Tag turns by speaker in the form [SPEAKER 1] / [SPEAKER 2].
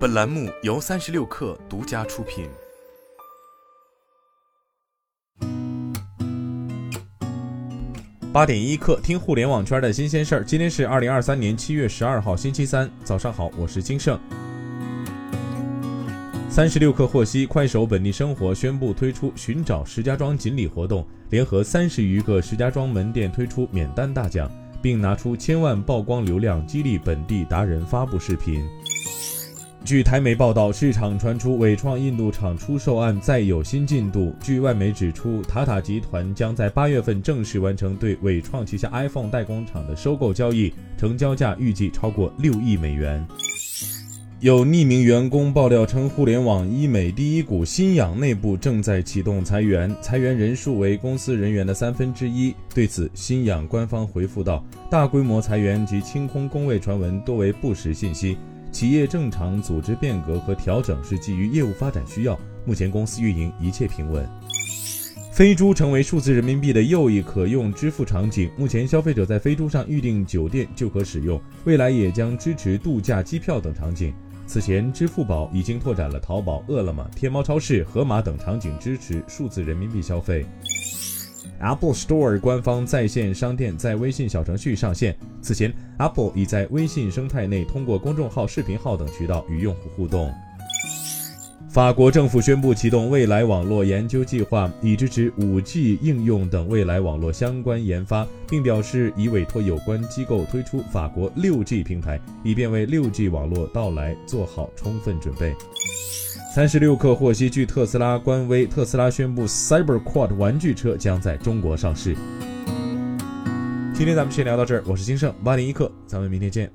[SPEAKER 1] 本栏目由三十六氪独家出品。
[SPEAKER 2] 八点一刻，听互联网圈的新鲜事儿。今天是二零二三年七月十二号，星期三，早上好，我是金盛。三十六氪获悉，快手本地生活宣布推出寻找石家庄锦鲤活动，联合三十余个石家庄门店推出免单大奖，并拿出千万曝光流量激励本地达人发布视频。据台媒报道，市场传出伟创印度厂出售案再有新进度。据外媒指出，塔塔集团将在八月份正式完成对伟创旗下 iPhone 代工厂的收购交易，成交价预计超过六亿美元。有匿名员工爆料称，互联网医美第一股新氧内部正在启动裁员，裁员人数为公司人员的三分之一。对此，新氧官方回复道：“大规模裁员及清空工位传闻多为不实信息。”企业正常组织变革和调整是基于业务发展需要，目前公司运营一切平稳。飞猪成为数字人民币的又一可用支付场景，目前消费者在飞猪上预订酒店就可使用，未来也将支持度假机票等场景。此前，支付宝已经拓展了淘宝、饿了么、天猫超市、盒马等场景支持数字人民币消费。Apple Store 官方在线商店在微信小程序上线。此前，Apple 已在微信生态内通过公众号、视频号等渠道与用户互动。法国政府宣布启动未来网络研究计划，以支持 5G 应用等未来网络相关研发，并表示已委托有关机构推出法国 6G 平台，以便为 6G 网络到来做好充分准备。三十六氪获悉，据特斯拉官微，特斯拉宣布 CyberQuad 玩具车将在中国上市。今天咱们先聊到这儿，我是金盛八点一刻，咱们明天见。